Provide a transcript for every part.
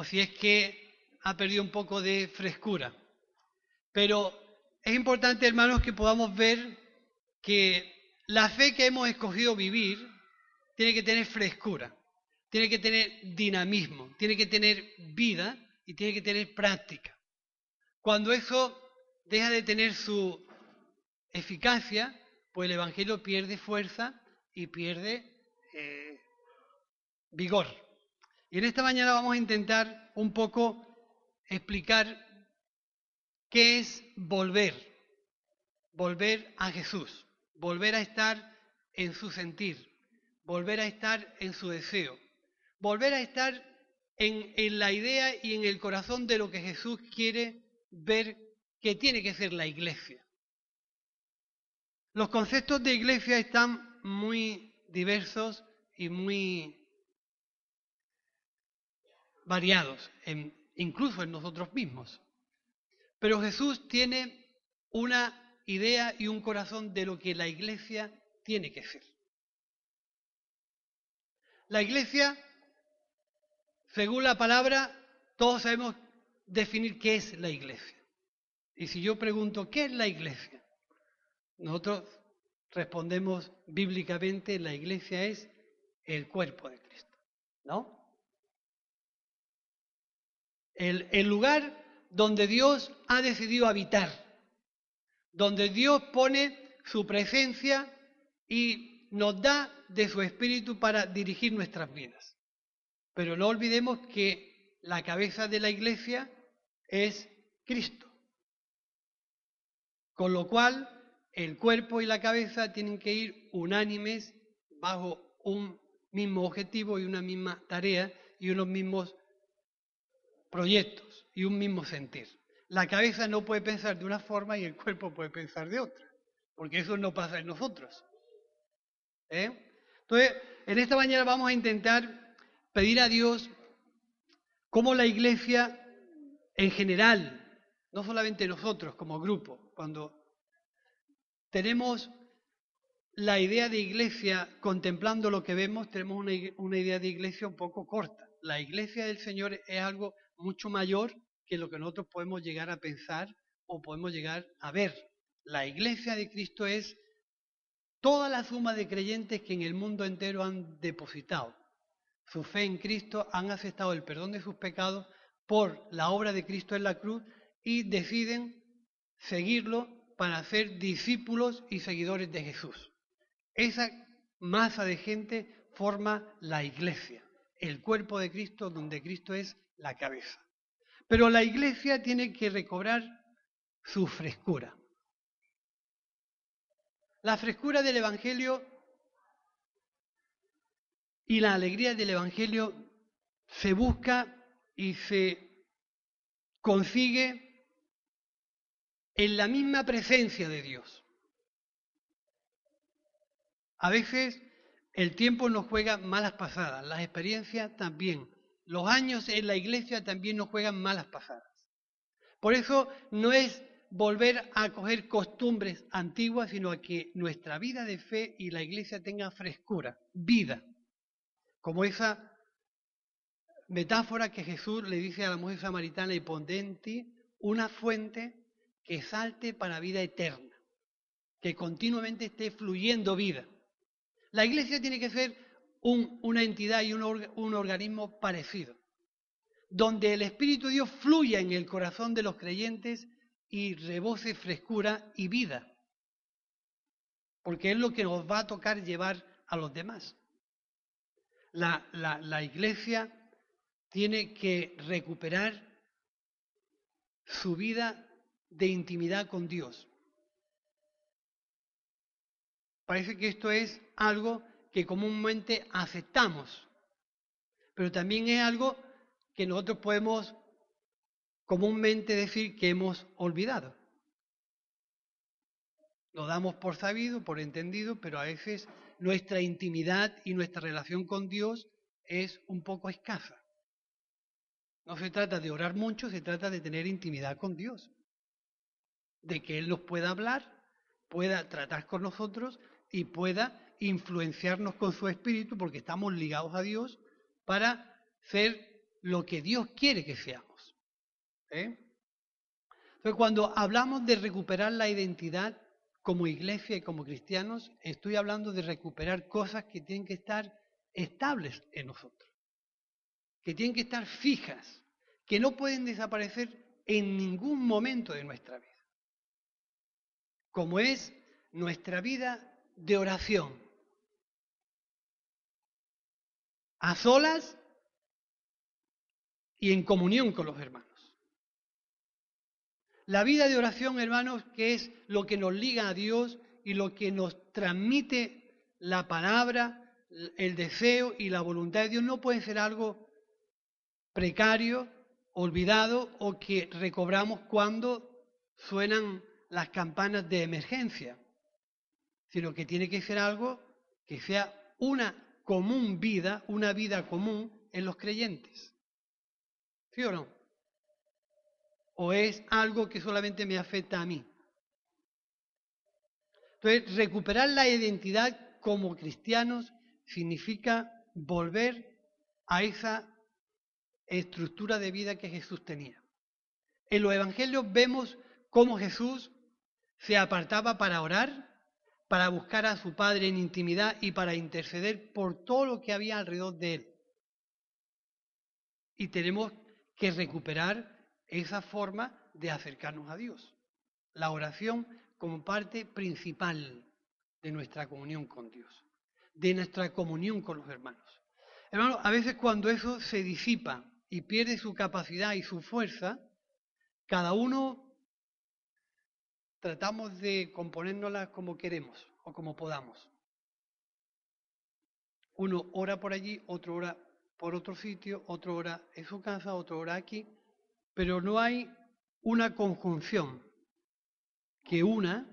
o si es que ha perdido un poco de frescura. Pero es importante, hermanos, que podamos ver que la fe que hemos escogido vivir tiene que tener frescura, tiene que tener dinamismo, tiene que tener vida y tiene que tener práctica. Cuando eso deja de tener su eficacia, pues el Evangelio pierde fuerza y pierde eh, vigor. Y en esta mañana vamos a intentar un poco explicar qué es volver, volver a Jesús, volver a estar en su sentir, volver a estar en su deseo, volver a estar en, en la idea y en el corazón de lo que Jesús quiere ver que tiene que ser la iglesia. Los conceptos de iglesia están muy diversos y muy variados, incluso en nosotros mismos. Pero Jesús tiene una idea y un corazón de lo que la iglesia tiene que ser. La iglesia, según la palabra, todos sabemos definir qué es la iglesia. Y si yo pregunto, ¿qué es la iglesia? Nosotros respondemos bíblicamente, la iglesia es el cuerpo de Cristo, ¿no? El, lugar donde Dios ha decidido habitar, donde Dios pone su presencia y nos da de su espíritu para dirigir nuestras vidas. Pero no olvidemos que la cabeza de la iglesia es Cristo. Con lo cual, el cuerpo y la cabeza tienen que ir unánimes bajo un mismo objetivo y una misma tarea y unos mismos proyectos y un mismo sentir. La cabeza no puede pensar de una forma y el cuerpo puede pensar de otra, porque eso no pasa en nosotros. ¿Eh? Entonces, en esta mañana vamos a intentar pedir a Dios cómo la iglesia en general, no solamente nosotros como grupo, cuando tenemos la idea de iglesia contemplando lo que vemos, tenemos una, una, idea de iglesia un poco corta. La iglesia del Señor es algo mucho mayor que lo que nosotros podemos llegar a pensar o podemos llegar a ver. La iglesia de Cristo es toda la suma de creyentes que en el mundo entero han depositado su fe en Cristo, han aceptado el perdón de sus pecados por la obra de Cristo en la cruz y deciden seguirlo para ser discípulos y seguidores de Jesús. Esa masa de gente forma la iglesia, el cuerpo de Cristo donde Cristo es la cabeza. Pero la iglesia tiene que recobrar su frescura. La frescura del Evangelio y la alegría del Evangelio se busca y se consigue en la misma presencia de Dios. A veces el tiempo nos juega malas pasadas, las experiencias también. Los años en la iglesia también nos juegan malas pasadas. Por eso no es volver a coger costumbres antiguas, sino a que nuestra vida de fe y la iglesia tenga frescura, vida. Como esa metáfora que Jesús le dice a la mujer samaritana y ti una fuente que salte para vida eterna, que continuamente esté fluyendo vida. La iglesia tiene que ser una entidad y un, un organismo parecido, donde el Espíritu de Dios fluya en el corazón de los creyentes y rebose frescura y vida, porque es lo que nos va a tocar llevar a los demás. La, la, la iglesia tiene que recuperar su vida de intimidad con Dios. Parece que esto es algo que comúnmente aceptamos, pero también es algo que nosotros podemos comúnmente decir que hemos olvidado. Lo damos por sabido, por entendido, pero a veces nuestra intimidad y nuestra relación con Dios es un poco escasa. No se trata de orar mucho, se trata de tener intimidad con Dios. De que Él nos pueda hablar, pueda tratar con nosotros y pueda influenciarnos con su espíritu, porque estamos ligados a Dios, para ser lo que Dios quiere que seamos. ¿eh? Entonces, cuando hablamos de recuperar la identidad como iglesia y como cristianos, estoy hablando de recuperar cosas que tienen que estar estables en nosotros, que tienen que estar fijas, que no pueden desaparecer en ningún momento de nuestra vida, como es nuestra vida de oración, a solas y en comunión con los hermanos. La vida de oración, hermanos, que es lo que nos liga a Dios y lo que nos transmite la palabra, el deseo y la voluntad de Dios, no puede ser algo precario, olvidado o que recobramos cuando suenan las campanas de emergencia, sino que tiene que ser algo que sea una común vida, una vida común en los creyentes. ¿Sí o no? ¿O es algo que solamente me afecta a mí? Entonces, recuperar la identidad como cristianos significa volver a esa estructura de vida que Jesús tenía. En los evangelios vemos cómo Jesús se apartaba para orar, para buscar a su Padre en intimidad y para interceder por todo lo que había alrededor de él. Y tenemos que recuperar esa forma de acercarnos a Dios. La oración como parte principal de nuestra comunión con Dios, de nuestra comunión con los hermanos. Hermanos, a veces cuando eso se disipa y pierde su capacidad y su fuerza, cada uno tratamos de componérnoslas como queremos o como podamos. Uno ora por allí, otro ora por otro sitio, otro ora en su casa, otro ora aquí, pero no hay una conjunción que una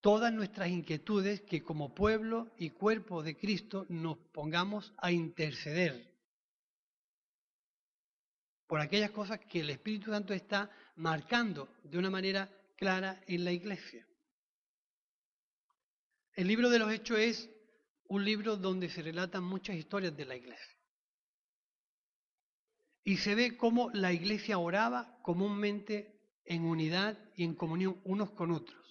todas nuestras inquietudes que como pueblo y cuerpo de Cristo nos pongamos a interceder por aquellas cosas que el Espíritu Santo está marcando de una manera clara en la iglesia. El libro de los Hechos es un libro donde se relatan muchas historias de la iglesia. Y se ve cómo la iglesia oraba comúnmente en unidad y en comunión unos con otros.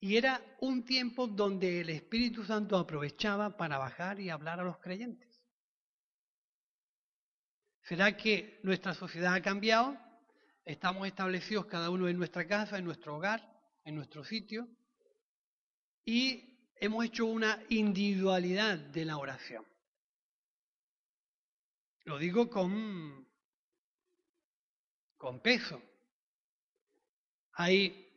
Y era un tiempo donde el Espíritu Santo aprovechaba para bajar y hablar a los creyentes. ¿Será que nuestra sociedad ha cambiado? Estamos establecidos cada uno en nuestra casa, en nuestro hogar, en nuestro sitio, y hemos hecho una individualidad de la oración. Lo digo con, con peso. Hay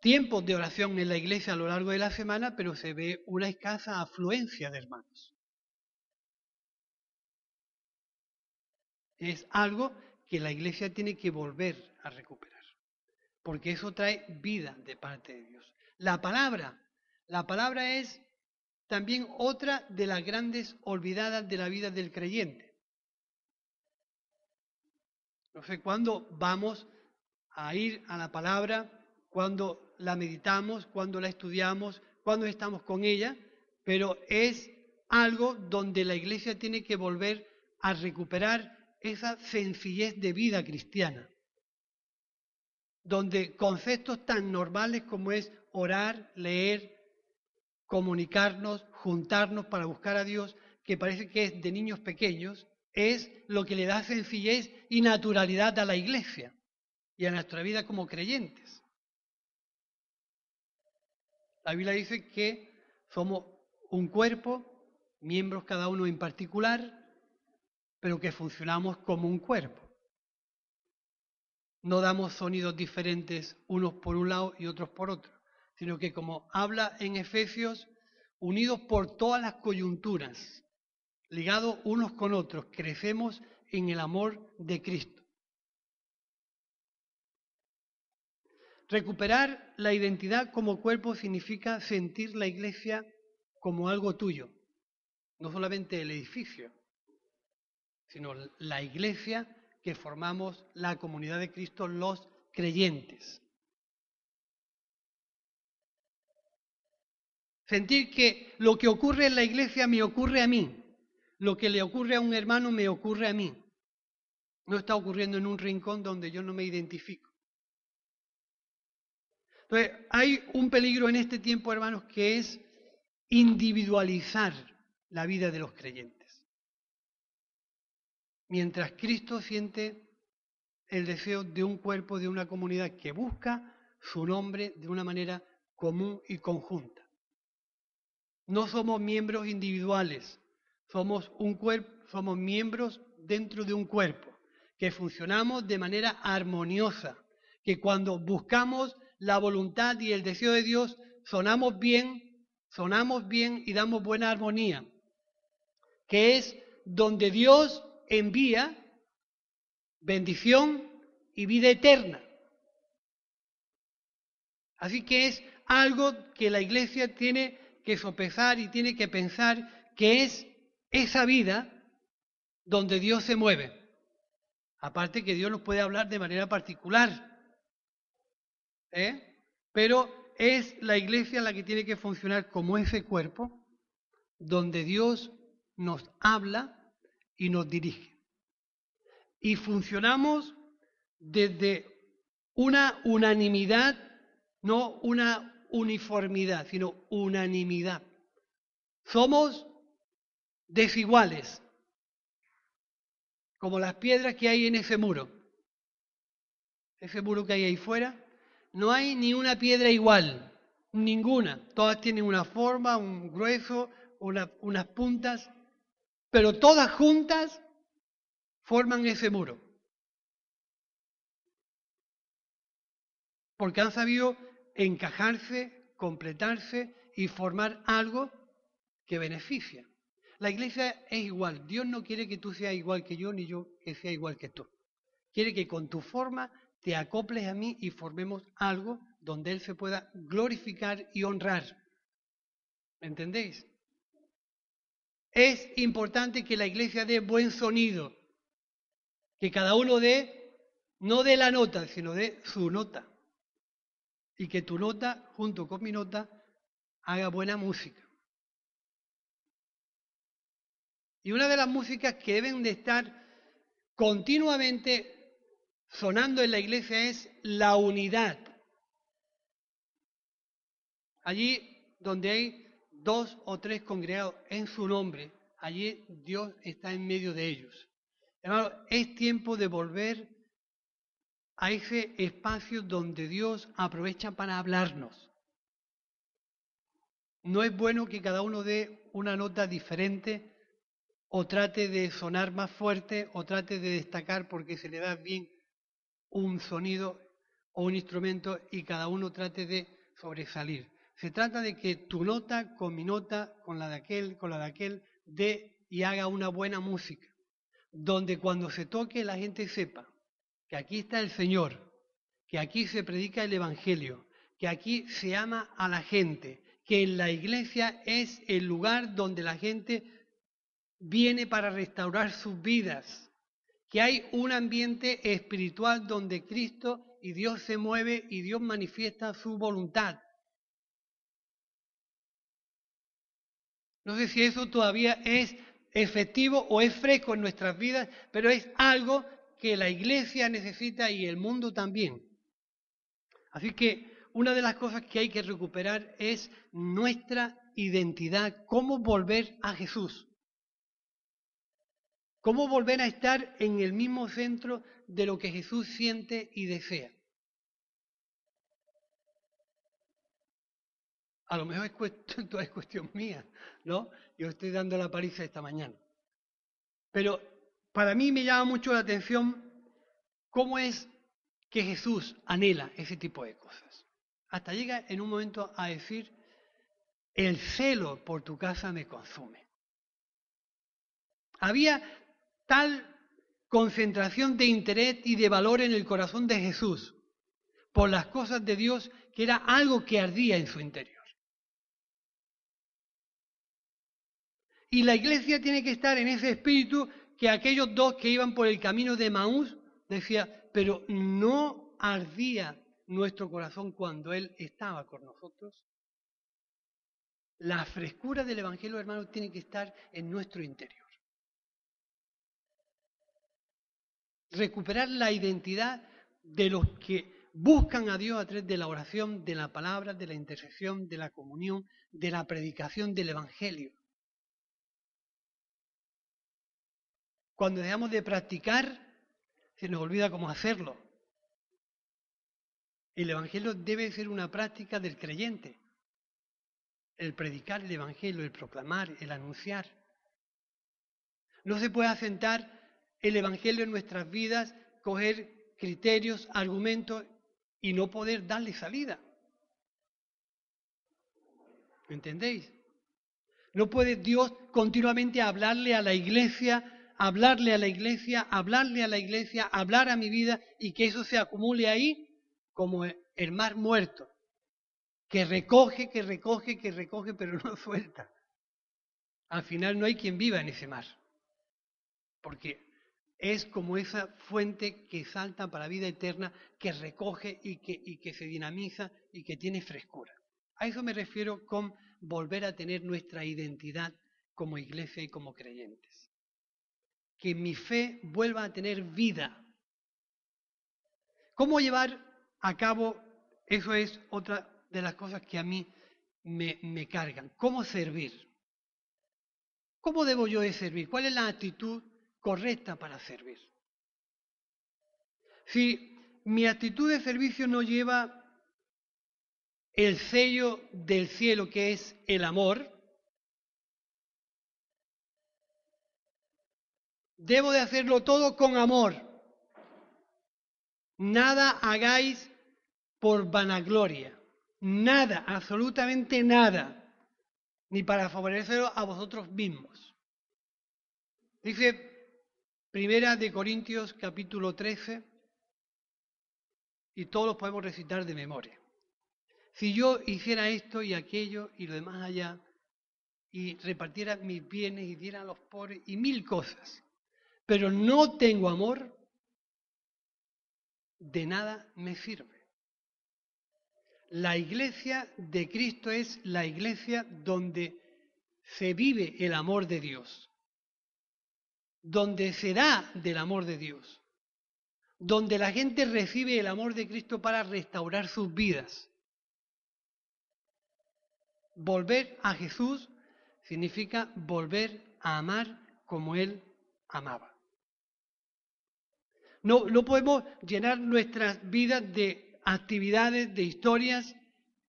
tiempos de oración en la iglesia a lo largo de la semana, pero se ve una escasa afluencia de hermanos. Es algo que la iglesia tiene que volver a recuperar, porque eso trae vida de parte de Dios. La palabra, la palabra es también otra de las grandes olvidadas de la vida del creyente. No sé cuándo vamos a ir a la palabra, cuando la meditamos, cuando la estudiamos, cuando estamos con ella, pero es algo donde la iglesia tiene que volver a recuperar esa sencillez de vida cristiana, donde conceptos tan normales como es orar, leer, comunicarnos, juntarnos para buscar a Dios, que parece que es de niños pequeños, es lo que le da sencillez y naturalidad a la iglesia y a nuestra vida como creyentes. La Biblia dice que somos un cuerpo, miembros cada uno en particular, pero que funcionamos como un cuerpo. No damos sonidos diferentes unos por un lado y otros por otro sino que como habla en Efesios, unidos por todas las coyunturas, ligados unos con otros, crecemos en el amor de Cristo. Recuperar la identidad como cuerpo significa sentir la iglesia como algo tuyo, no solamente el edificio, sino la iglesia que formamos la comunidad de Cristo, los creyentes. Sentir que lo que ocurre en la iglesia me ocurre a mí. lo que le ocurre a un hermano me ocurre a mí. No está ocurriendo en un rincón donde yo no me identifico. Entonces, hay un peligro en este tiempo, hermanos, que es individualizar la vida de los creyentes. Mientras Cristo siente el deseo de un cuerpo, de una comunidad que busca su nombre de una manera común y conjunta. No somos miembros individuales, somos un cuerpo, somos miembros dentro de un cuerpo, que funcionamos de manera armoniosa, que cuando buscamos la voluntad y el deseo de Dios, sonamos bien, sonamos bien y damos buena armonía, que es donde Dios envía bendición y vida eterna. Así que es algo que la iglesia tiene que sopesar y tiene que pensar que es esa vida donde Dios se mueve. Aparte que Dios nos puede hablar de manera particular. ¿eh? Pero es la iglesia la que tiene que funcionar como ese cuerpo donde Dios nos habla y nos dirige. Y funcionamos desde una unanimidad, no una uniformidad, sino unanimidad. Somos desiguales, como las piedras que hay en ese muro. Ese muro que hay ahí fuera, no hay ni una piedra igual, ninguna. Todas tienen una forma, un grueso, unas puntas, pero todas juntas forman ese muro. Porque han sabido encajarse, completarse y formar algo que beneficia. La iglesia es igual. Dios no quiere que tú seas igual que yo, ni yo que sea igual que tú. Quiere que con tu forma te acoples a mí y formemos algo donde Él se pueda glorificar y honrar. ¿Me entendéis? Es importante que la iglesia dé buen sonido, que cada uno dé, no de la nota, sino de su nota. Y que tu nota, junto con mi nota, haga buena música. Y una de las músicas que deben de estar continuamente sonando en la iglesia es la unidad. Allí donde hay dos o tres congregados en su nombre, allí Dios está en medio de ellos. Hermano, es tiempo de volver a ese espacio donde Dios aprovecha para hablarnos. No es bueno que cada uno dé una nota diferente o trate de sonar más fuerte o trate de destacar porque se le da bien un sonido o un instrumento y cada uno trate de sobresalir. Se trata de que tu nota con mi nota, con la de aquel, con la de aquel, dé y haga una buena música, donde cuando se toque la gente sepa que aquí está el Señor, que aquí se predica el Evangelio, que aquí se ama a la gente, que la iglesia es el lugar donde la gente viene para restaurar sus vidas, que hay un ambiente espiritual donde Cristo y Dios se mueve y Dios manifiesta su voluntad. No sé si eso todavía es efectivo o es fresco en nuestras vidas, pero es algo que la iglesia necesita y el mundo también. Así que una de las cosas que hay que recuperar es nuestra identidad, cómo volver a Jesús. Cómo volver a estar en el mismo centro de lo que Jesús siente y desea. A lo mejor es cuestión, es cuestión mía, ¿no? Yo estoy dando la paliza esta mañana. Pero para mí me llama mucho la atención cómo es que Jesús anhela ese tipo de cosas. Hasta llega en un momento a decir, el celo por tu casa me consume. Había tal concentración de interés y de valor en el corazón de Jesús por las cosas de Dios que era algo que ardía en su interior. Y la iglesia tiene que estar en ese espíritu que aquellos dos que iban por el camino de Maús decía, pero no ardía nuestro corazón cuando Él estaba con nosotros. La frescura del Evangelio, hermanos, tiene que estar en nuestro interior. Recuperar la identidad de los que buscan a Dios a través de la oración, de la palabra, de la intercesión, de la comunión, de la predicación del Evangelio. Cuando dejamos de practicar, se nos olvida cómo hacerlo. El Evangelio debe ser una práctica del creyente. El predicar el Evangelio, el proclamar, el anunciar. No se puede asentar el Evangelio en nuestras vidas, coger criterios, argumentos y no poder darle salida. ¿Me entendéis? No puede Dios continuamente hablarle a la iglesia, hablarle a la iglesia, hablarle a la iglesia, hablar a mi vida y que eso se acumule ahí como el mar muerto, que recoge, que recoge, que recoge, pero no suelta. Al final no hay quien viva en ese mar, porque es como esa fuente que salta para vida eterna, que recoge y que, y que se dinamiza y que tiene frescura. A eso me refiero con volver a tener nuestra identidad como iglesia y como creyentes. Que mi fe vuelva a tener vida. ¿Cómo llevar a cabo? Eso es otra de las cosas que a mí me, cargan. ¿Cómo servir? ¿Cómo debo yo de servir? ¿Cuál es la actitud correcta para servir. Si mi actitud de servicio no lleva el sello del cielo que es el amor, debo de hacerlo todo con amor. Nada hagáis por vanagloria, nada, absolutamente nada, ni para favorecerlo a vosotros mismos. Dice Primera de Corintios capítulo 13, y todos los podemos recitar de memoria. Si yo hiciera esto y aquello y lo demás allá, y repartiera mis bienes y diera a los pobres y mil cosas, pero no tengo amor, de nada me sirve. La iglesia de Cristo es la iglesia donde se vive el amor de Dios donde se da del amor de Dios, donde la gente recibe el amor de Cristo para restaurar sus vidas. Volver a Jesús significa volver a amar como Él amaba. No, podemos llenar nuestras vidas de actividades, de historias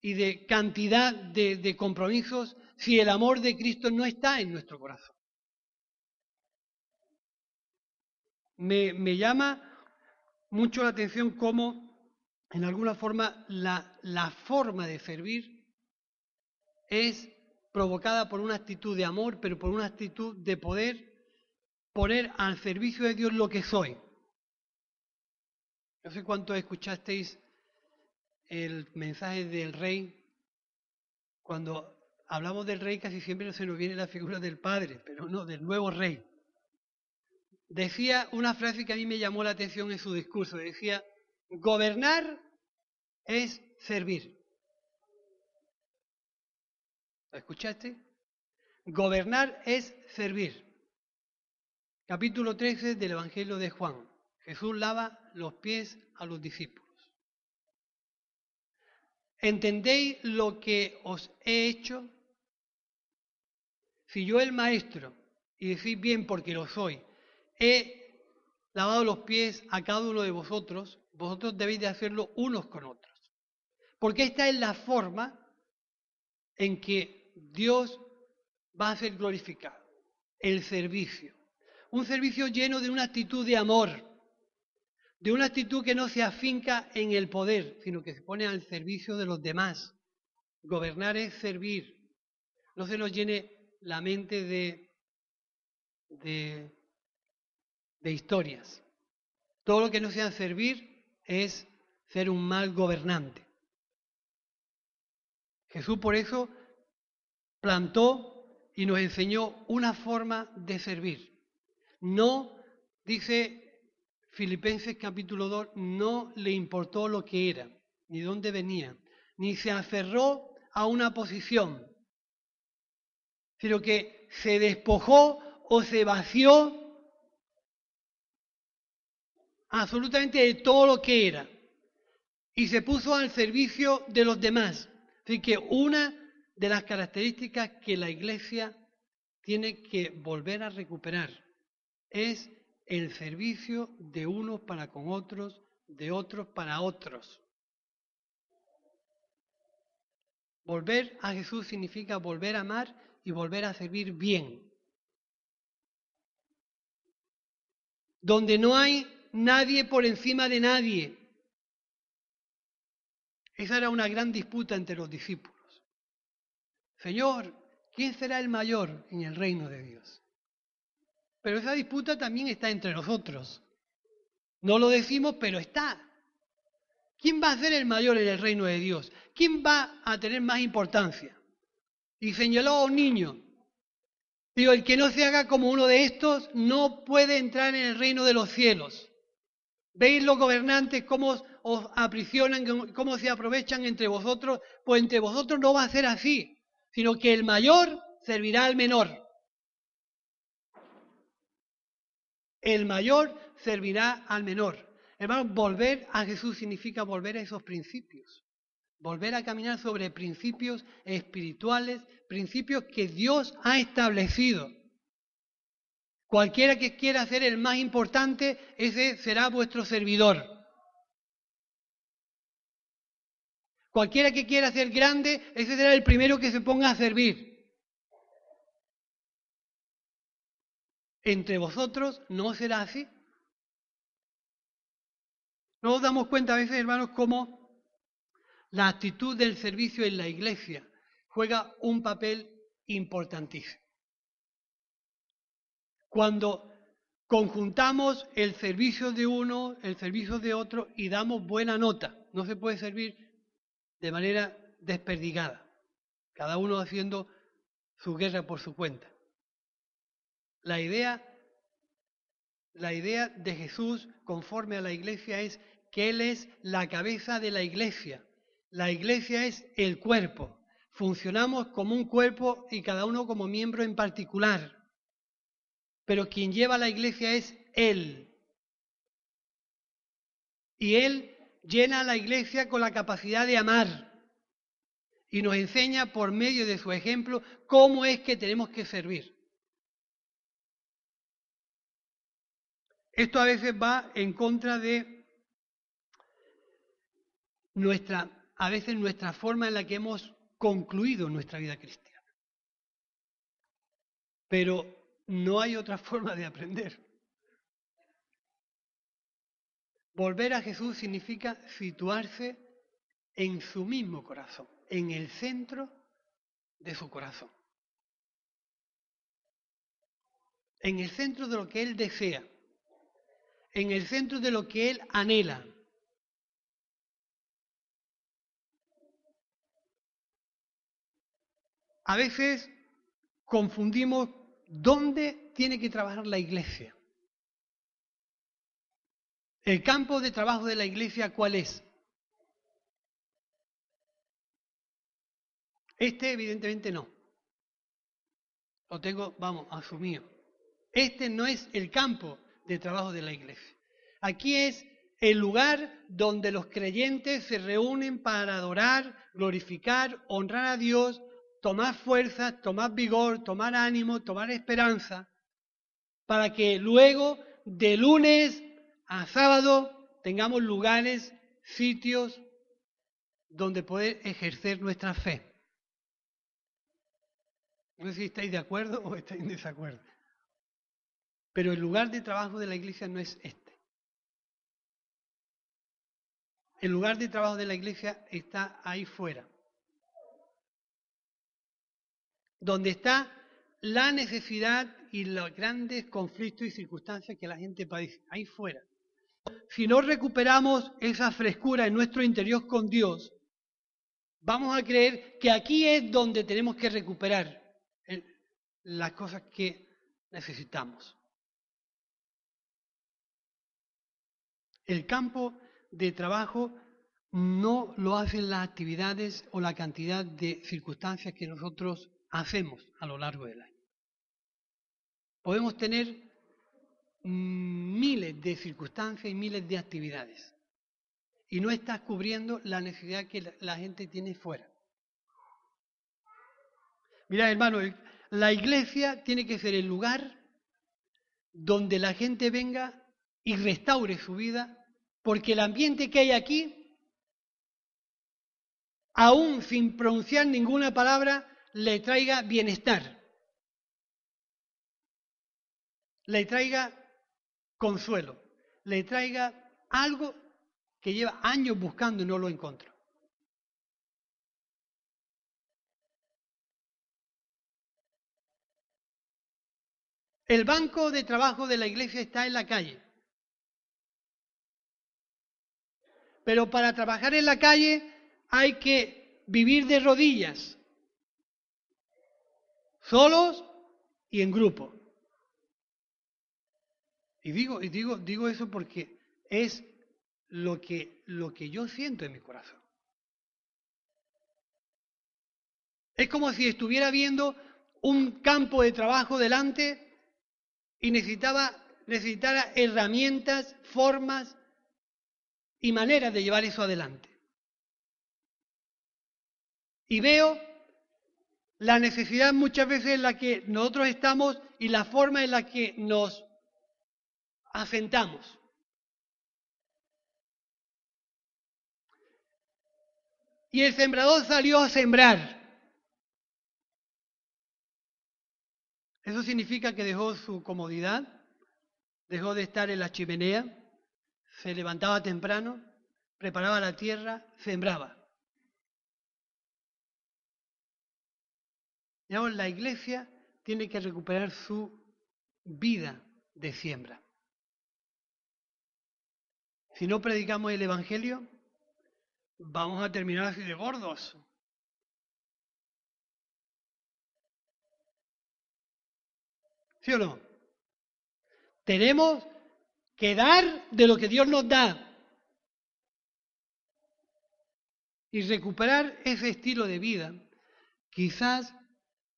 y de cantidad de, compromisos si el amor de Cristo no está en nuestro corazón. me, llama mucho la atención cómo, en alguna forma, la forma de servir es provocada por una actitud de amor, pero por una actitud de poder poner al servicio de Dios lo que soy. No sé cuánto escuchasteis el mensaje del rey. Cuando hablamos del rey casi siempre se nos viene la figura del padre, pero no, del nuevo rey decía una frase que a mí me llamó la atención en su discurso. Decía, gobernar es servir. ¿Lo escuchaste? Gobernar es servir. Capítulo 13 del Evangelio de Juan. Jesús lava los pies a los discípulos. ¿Entendéis lo que os he hecho? Si yo el maestro, y decís bien porque lo soy, he lavado los pies a cada uno de vosotros, vosotros debéis de hacerlo unos con otros. Porque esta es la forma en que Dios va a ser glorificado, el servicio. Un servicio lleno de una actitud de amor, de una actitud que no se afinca en el poder, sino que se pone al servicio de los demás. Gobernar es servir. No se nos llene la mente de, de historias. Todo lo que no sea servir es ser un mal gobernante. Jesús por eso plantó y nos enseñó una forma de servir. No, dice Filipenses capítulo 2, no le importó lo que era, ni dónde venía, ni se aferró a una posición, sino que se despojó o se vació absolutamente de todo lo que era y se puso al servicio de los demás. Así que una de las características que la iglesia tiene que volver a recuperar es el servicio de unos para con otros, de otros para otros. Volver a Jesús significa volver a amar y volver a servir bien. Donde no hay nadie por encima de nadie. Esa era una gran disputa entre los discípulos. Señor, ¿quién será el mayor en el reino de Dios? Pero esa disputa también está entre nosotros. No lo decimos, pero está. ¿Quién va a ser el mayor en el reino de Dios? ¿Quién va a tener más importancia? Y señaló a un niño. Digo, el que no se haga como uno de estos no puede entrar en el reino de los cielos. ¿Veis los gobernantes cómo os aprisionan, cómo se aprovechan entre vosotros? Pues entre vosotros no va a ser así, sino que el mayor servirá al menor. El mayor servirá al menor. Hermano, volver a Jesús significa volver a esos principios. Volver a caminar sobre principios espirituales, principios que Dios ha establecido. Cualquiera que quiera ser el más importante, ese será vuestro servidor. Cualquiera que quiera ser grande, ese será el primero que se ponga a servir. Entre vosotros no será así. Nos damos cuenta a veces, hermanos, cómo la actitud del servicio en la iglesia juega un papel importantísimo. Cuando conjuntamos el servicio de uno, el servicio de otro y damos buena nota, no se puede servir de manera desperdigada, cada uno haciendo su guerra por su cuenta. La idea, la idea de Jesús conforme a la iglesia es que Él es la cabeza de la iglesia. La iglesia es el cuerpo. Funcionamos como un cuerpo y cada uno como miembro en particular. Pero quien lleva la iglesia es Él. Y Él llena a la iglesia con la capacidad de amar. Y nos enseña por medio de su ejemplo cómo es que tenemos que servir. Esto a veces va en contra de nuestra, a veces nuestra forma en la que hemos concluido nuestra vida cristiana. Pero no hay otra forma de aprender. Volver a Jesús significa situarse en su mismo corazón, en el centro de su corazón. En el centro de lo que Él desea, en el centro de lo que Él anhela. A veces confundimos dónde tiene que trabajar la iglesia. El campo de trabajo de la iglesia, ¿cuál es? Este evidentemente no. Lo tengo, vamos, asumido. Este no es el campo de trabajo de la iglesia. Aquí es el lugar donde los creyentes se reúnen para adorar, glorificar, honrar a Dios tomar fuerza, tomar vigor, tomar ánimo, tomar esperanza, para que luego de lunes a sábado tengamos lugares, sitios donde poder ejercer nuestra fe. No sé si estáis de acuerdo o estáis en desacuerdo. Pero el lugar de trabajo de la iglesia no es este. El lugar de trabajo de la iglesia está ahí fuera donde está la necesidad y los grandes conflictos y circunstancias que la gente padece, ahí fuera. Si no recuperamos esa frescura en nuestro interior con Dios, vamos a creer que aquí es donde tenemos que recuperar las cosas que necesitamos. El campo de trabajo no lo hacen las actividades o la cantidad de circunstancias que nosotros hacemos a lo largo del año. Podemos tener miles de circunstancias y miles de actividades. Y no estás cubriendo la necesidad que la gente tiene fuera. Mira, hermano, la iglesia tiene que ser el lugar donde la gente venga y restaure su vida, porque el ambiente que hay aquí, aún sin pronunciar ninguna palabra, le traiga bienestar, le traiga consuelo, le traiga algo que lleva años buscando y no lo encontró. El banco de trabajo de la iglesia está en la calle. Pero para trabajar en la calle hay que vivir de rodillas, solos y en grupo. Y digo, y digo, digo eso porque es lo que, lo que yo siento en mi corazón. Es como si estuviera viendo un campo de trabajo delante y necesitaba, necesitara herramientas, formas y maneras de llevar eso adelante. Y veo la necesidad muchas veces en la que nosotros estamos y la forma en la que nos asentamos. Y el sembrador salió a sembrar. Eso significa que dejó su comodidad, dejó de estar en la chimenea, se levantaba temprano, preparaba la tierra, sembraba. Digamos, la iglesia tiene que recuperar su vida de siembra. Si no predicamos el Evangelio, vamos a terminar así de gordos. ¿Sí o no? Tenemos que dar de lo que Dios nos da y recuperar ese estilo de vida. Quizás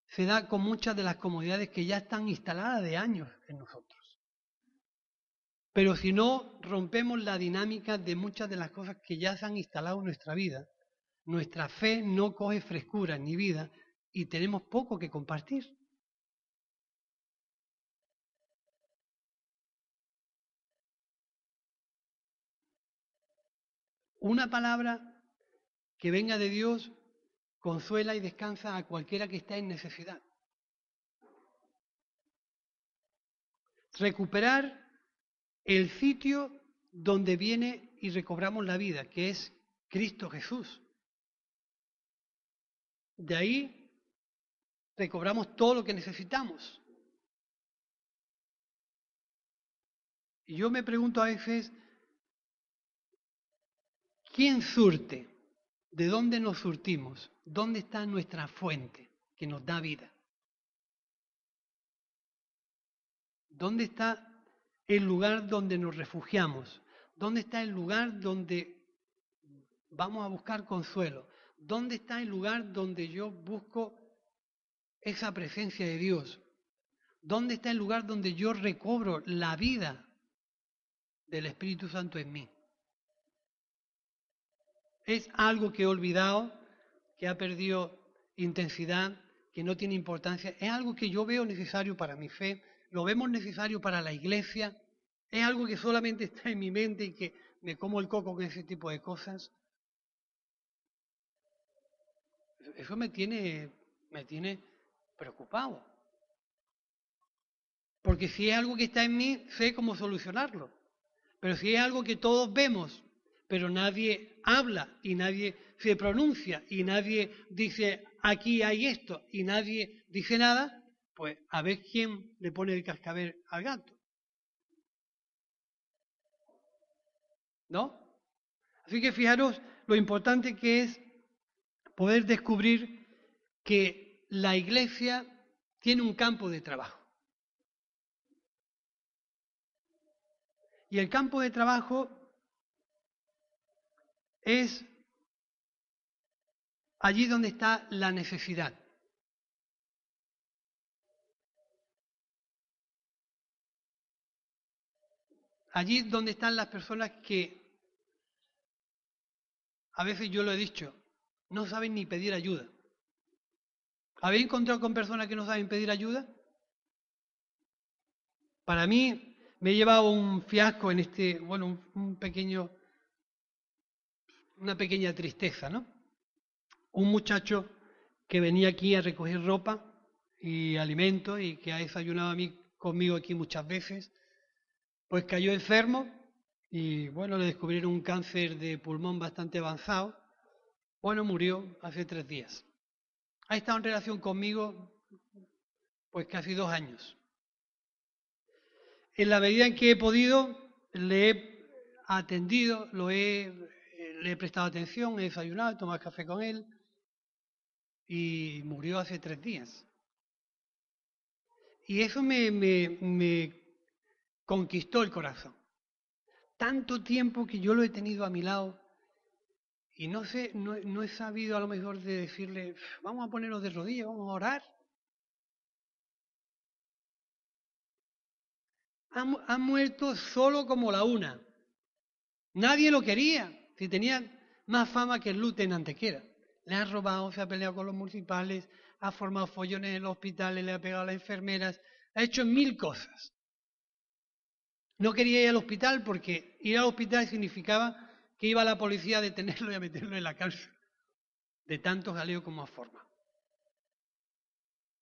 se da con muchas de las comodidades que ya están instaladas de años en nosotros. Pero si no rompemos la dinámica de muchas de las cosas que ya se han instalado en nuestra vida, nuestra fe no coge frescura ni vida y tenemos poco que compartir. Una palabra que venga de Dios consuela y descansa a cualquiera que está en necesidad. Recuperar el sitio donde viene y recobramos la vida, que es Cristo Jesús. De ahí recobramos todo lo que necesitamos. Y yo me pregunto a veces, ¿Quién surte? ¿De dónde nos surtimos? ¿Dónde está nuestra fuente que nos da vida? ¿Dónde está el lugar donde nos refugiamos? ¿Dónde está el lugar donde vamos a buscar consuelo? ¿Dónde está el lugar donde yo busco esa presencia de Dios? ¿Dónde está el lugar donde yo recobro la vida del Espíritu Santo en mí? Es algo que he olvidado, que ha perdido intensidad, que no tiene importancia, es algo que yo veo necesario para mi fe, lo vemos necesario para la iglesia, es algo que solamente está en mi mente y que me como el coco con ese tipo de cosas. Eso me tiene, me tiene preocupado. Porque si es algo que está en mí, sé cómo solucionarlo. Pero si es algo que todos vemos pero nadie habla y nadie se pronuncia y nadie dice aquí hay esto y nadie dice nada, pues a ver quién le pone el cascabel al gato. ¿No? Así que fijaros lo importante que es poder descubrir que la iglesia tiene un campo de trabajo. Y el campo de trabajo es allí donde está la necesidad. allí donde están las personas que, a veces yo lo he dicho, no saben ni pedir ayuda. ¿Habéis encontrado con personas que no saben pedir ayuda? Para mí me he llevado un fiasco en este, bueno, un, pequeño, una pequeña tristeza, ¿no? Un muchacho que venía aquí a recoger ropa y alimentos y que ha desayunado a mí conmigo aquí muchas veces, pues cayó enfermo y bueno, le descubrieron un cáncer de pulmón bastante avanzado. Bueno, murió hace tres días. Ha estado en relación conmigo pues casi dos años. En la medida en que he podido, le he atendido, lo he, le he prestado atención, he desayunado, he tomado café con él y murió hace tres días. Y eso me, conquistó el corazón. Tanto tiempo que yo lo he tenido a mi lado y no sé, no, he sabido a lo mejor de decirle, vamos a ponernos de rodillas, vamos a orar. Ha, muerto solo como la una. Nadie lo quería. Si tenía más fama que el Luten Antequera. Le ha robado, se ha peleado con los municipales, ha formado follones en el hospital, le ha pegado a las enfermeras, ha hecho mil cosas. No quería ir al hospital porque ir al hospital significaba que iba la policía a detenerlo y a meterlo en la cárcel, de tanto jaleo como ha formado.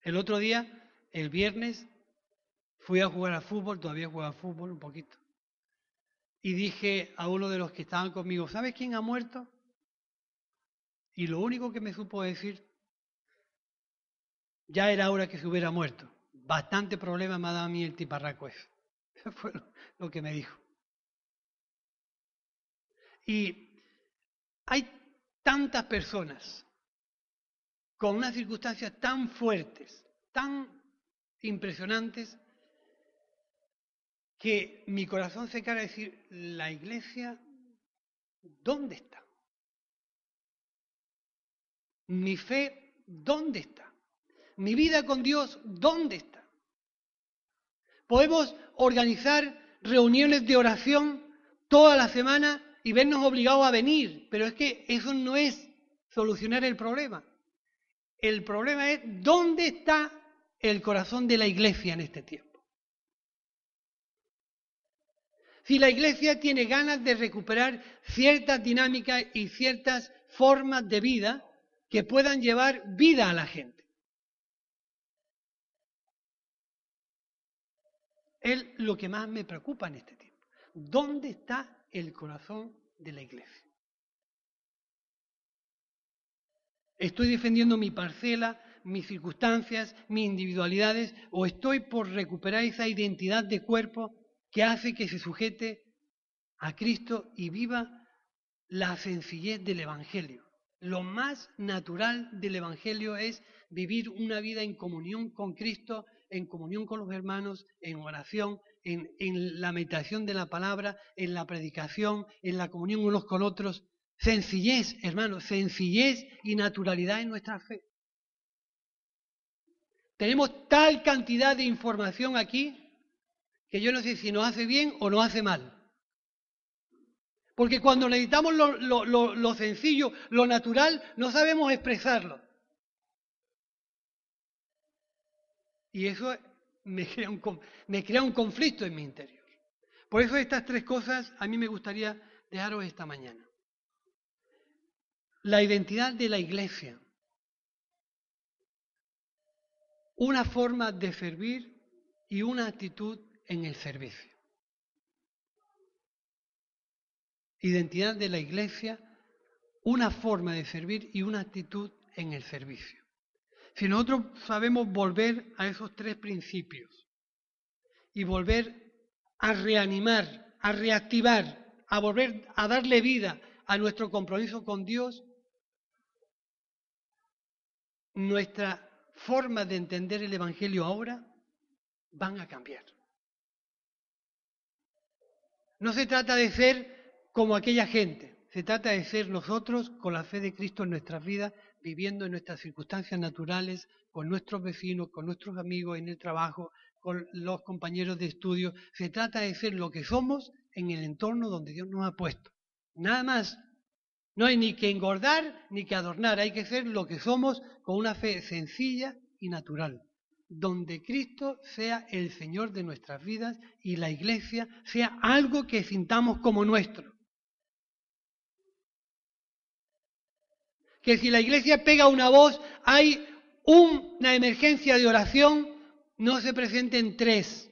El otro día, el viernes, fui a jugar a fútbol, todavía juega a fútbol un poquito, y dije a uno de los que estaban conmigo, ¿sabes quién ha muerto? Y lo único que me supo decir, ya era hora que se hubiera muerto. Bastante problema me ha dado a mí el tiparraco eso. Eso fue lo que me dijo. Y hay tantas personas con unas circunstancias tan fuertes, tan impresionantes, que mi corazón se cara a decir, la iglesia, ¿dónde está? Mi fe, ¿dónde está? mi vida con Dios, ¿dónde está? Podemos organizar reuniones de oración toda la semana y vernos obligados a venir, pero es que eso no es solucionar el problema. El problema es dónde está el corazón de la iglesia en este tiempo. Si la iglesia tiene ganas de recuperar ciertas dinámicas y ciertas formas de vida que puedan llevar vida a la gente. es lo que más me preocupa en este tiempo. ¿Dónde está el corazón de la iglesia? ¿Estoy defendiendo mi parcela, mis circunstancias, mis individualidades o estoy por recuperar esa identidad de cuerpo que hace que se sujete a Cristo y viva la sencillez del Evangelio? Lo más natural del Evangelio es vivir una vida en comunión con Cristo en comunión con los hermanos, en oración, en, la meditación de la palabra, en la predicación, en la comunión unos con otros. Sencillez, hermanos, sencillez y naturalidad en nuestra fe. Tenemos tal cantidad de información aquí que yo no sé si nos hace bien o nos hace mal. Porque cuando necesitamos lo sencillo, lo natural, no sabemos expresarlo. Y eso me crea, un, me crea un conflicto en mi interior. Por eso estas tres cosas a mí me gustaría dejaros esta mañana. La identidad de la iglesia. Una forma de servir y una actitud en el servicio. Identidad de la iglesia, una forma de servir y una actitud en el servicio. Si nosotros sabemos volver a esos tres principios y volver a reanimar, a reactivar, a volver a darle vida a nuestro compromiso con Dios, nuestra forma de entender el Evangelio ahora van a cambiar. No se trata de ser como aquella gente, se trata de ser nosotros con la fe de Cristo en nuestras vidas viviendo en nuestras circunstancias naturales, con nuestros vecinos, con nuestros amigos en el trabajo, con los compañeros de estudio. Se trata de ser lo que somos en el entorno donde Dios nos ha puesto. Nada más. No hay ni que engordar ni que adornar, hay que ser lo que somos con una fe sencilla y natural, donde Cristo sea el Señor de nuestras vidas y la iglesia sea algo que sintamos como nuestro. Que si la iglesia pega una voz, hay una emergencia de oración, no se presenten tres,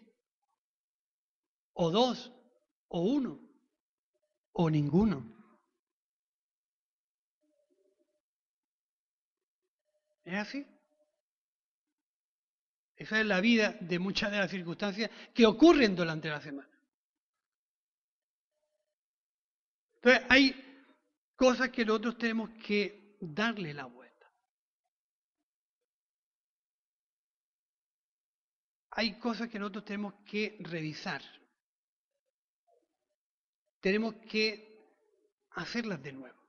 o dos, o uno, o ninguno. ¿Es así? Esa es la vida de muchas de las circunstancias que ocurren durante la semana. Entonces, hay cosas que nosotros tenemos que darle la vuelta. Hay cosas que nosotros tenemos que revisar. Tenemos que hacerlas de nuevo.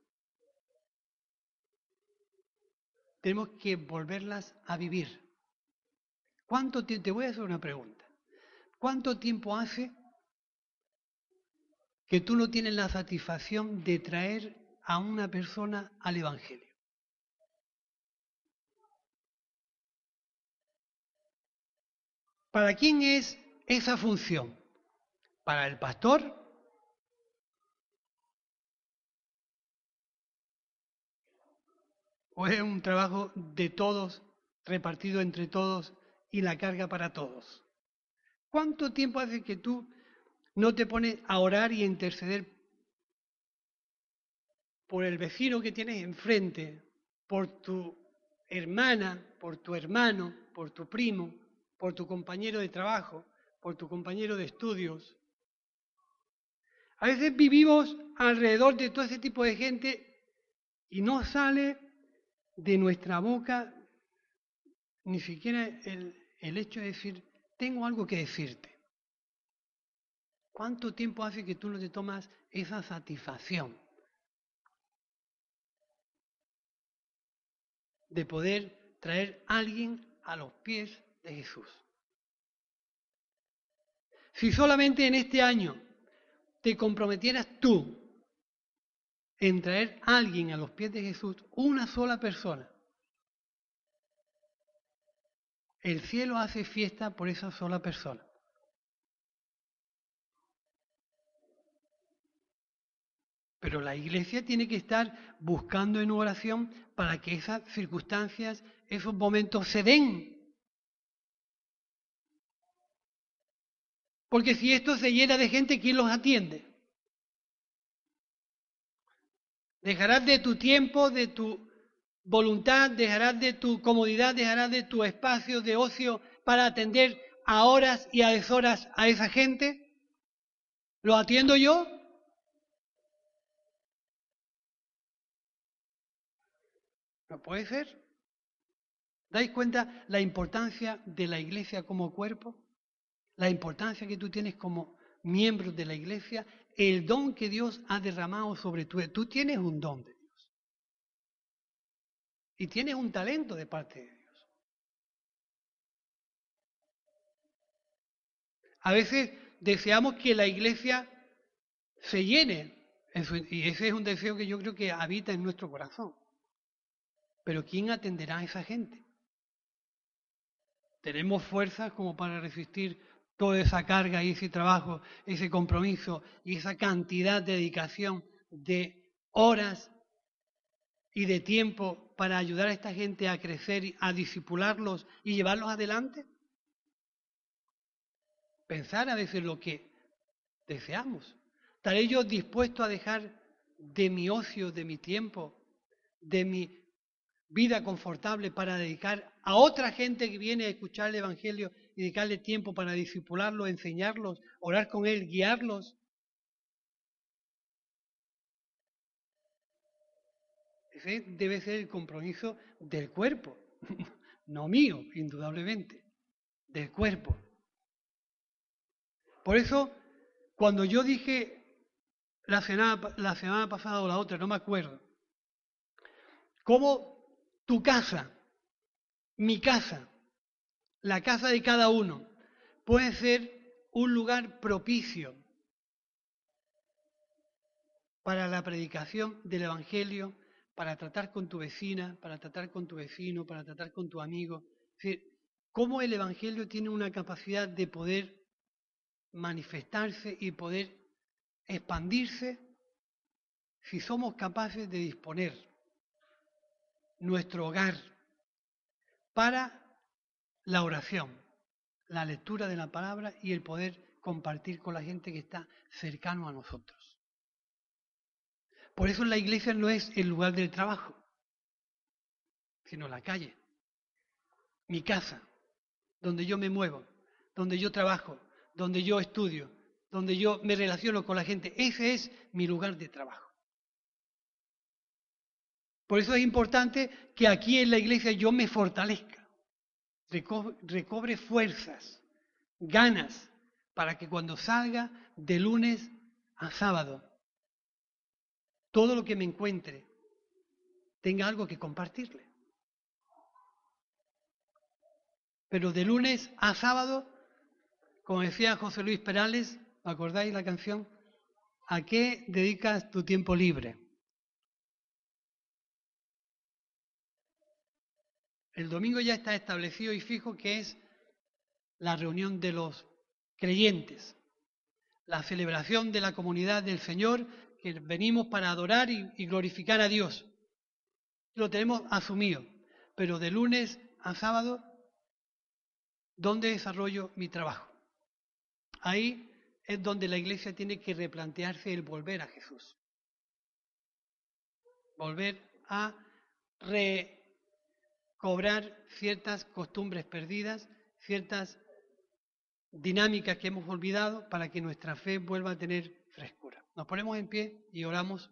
Tenemos que volverlas a vivir. ¿Cuánto? Te voy a hacer una pregunta. ¿Cuánto tiempo hace que tú no tienes la satisfacción de traer a una persona al Evangelio? ¿Para quién es esa función? ¿Para el pastor? ¿O es un trabajo de todos, repartido entre todos y la carga para todos. ¿Cuánto tiempo hace que tú no te pones a orar y a interceder por el vecino que tienes enfrente, por tu hermana, por tu hermano, por tu primo, por tu compañero de trabajo, por tu compañero de estudios? A veces vivimos alrededor de todo ese tipo de gente y no sale de nuestra boca ni siquiera el, hecho de decir, tengo algo que decirte. ¿Cuánto tiempo hace que tú no te tomas esa satisfacción de poder traer a alguien a los pies de Jesús? Si solamente en este año te comprometieras tú en traer a alguien a los pies de Jesús, una sola persona, El cielo hace fiesta por esa sola persona. Pero la iglesia tiene que estar buscando en oración para que esas circunstancias, esos momentos se den. Porque si esto se llena de gente, ¿quién los atiende? Dejarás de tu tiempo, de tu voluntad, dejarás de tu comodidad, dejarás de tu espacio de ocio para atender a horas y a deshoras a esa gente? ¿Lo atiendo yo? No puede ser. ¿Dais cuenta la importancia de la iglesia como cuerpo? La importancia que tú tienes como miembro de la iglesia, el don que Dios ha derramado sobre tu Tú tienes un don. Y tienes un talento de parte de Dios. A veces deseamos que la iglesia se llene, y ese es un deseo que yo creo que habita en nuestro corazón. Pero ¿quién atenderá a esa gente? ¿Tenemos fuerzas como para resistir toda esa carga y ese trabajo, ese compromiso y esa cantidad de dedicación de horas y de tiempo para ayudar a esta gente a crecer, a disipularlos y llevarlos adelante? Pensar a veces lo que deseamos. ¿Estaré yo dispuesto a dejar de mi ocio, de mi tiempo, de mi vida confortable para dedicar a otra gente que viene a escuchar el Evangelio y dedicarle tiempo para disipularlos, enseñarlos, orar con él, guiarlos? Debe ser el compromiso del cuerpo, no mío, indudablemente, del cuerpo. Por eso, cuando yo dije la semana, la semana pasada o la otra, no me acuerdo, cómo tu casa, mi casa, la casa de cada uno, puede ser un lugar propicio para la predicación del Evangelio, para tratar con tu vecina, para tratar con tu vecino, para tratar con tu amigo. Es decir, cómo el Evangelio tiene una capacidad de poder manifestarse y poder expandirse si somos capaces de disponer nuestro hogar para la oración, la lectura de la palabra y el poder compartir con la gente que está cercano a nosotros. Por eso la iglesia no es el lugar del trabajo, sino la calle, mi casa, donde yo me muevo, donde yo trabajo, donde yo estudio, donde yo me relaciono con la gente. Ese es mi lugar de trabajo. Por eso es importante que aquí en la iglesia yo me fortalezca, recobre fuerzas, ganas, para que cuando salga de lunes a sábado, todo lo que me encuentre tenga algo que compartirle. Pero de lunes a sábado, como decía José Luis Perales, ¿acordáis la canción? ¿A qué dedicas tu tiempo libre? El domingo ya está establecido y fijo que es la reunión de los creyentes, la celebración de la comunidad del Señor, venimos para adorar y, glorificar a Dios. Lo tenemos asumido, pero de lunes a sábado, ¿dónde desarrollo mi trabajo? Ahí es donde la iglesia tiene que replantearse el volver a Jesús. Volver a re cobrar ciertas costumbres perdidas, ciertas dinámicas que hemos olvidado para que nuestra fe vuelva a tener frescura. Nos ponemos en pie y oramos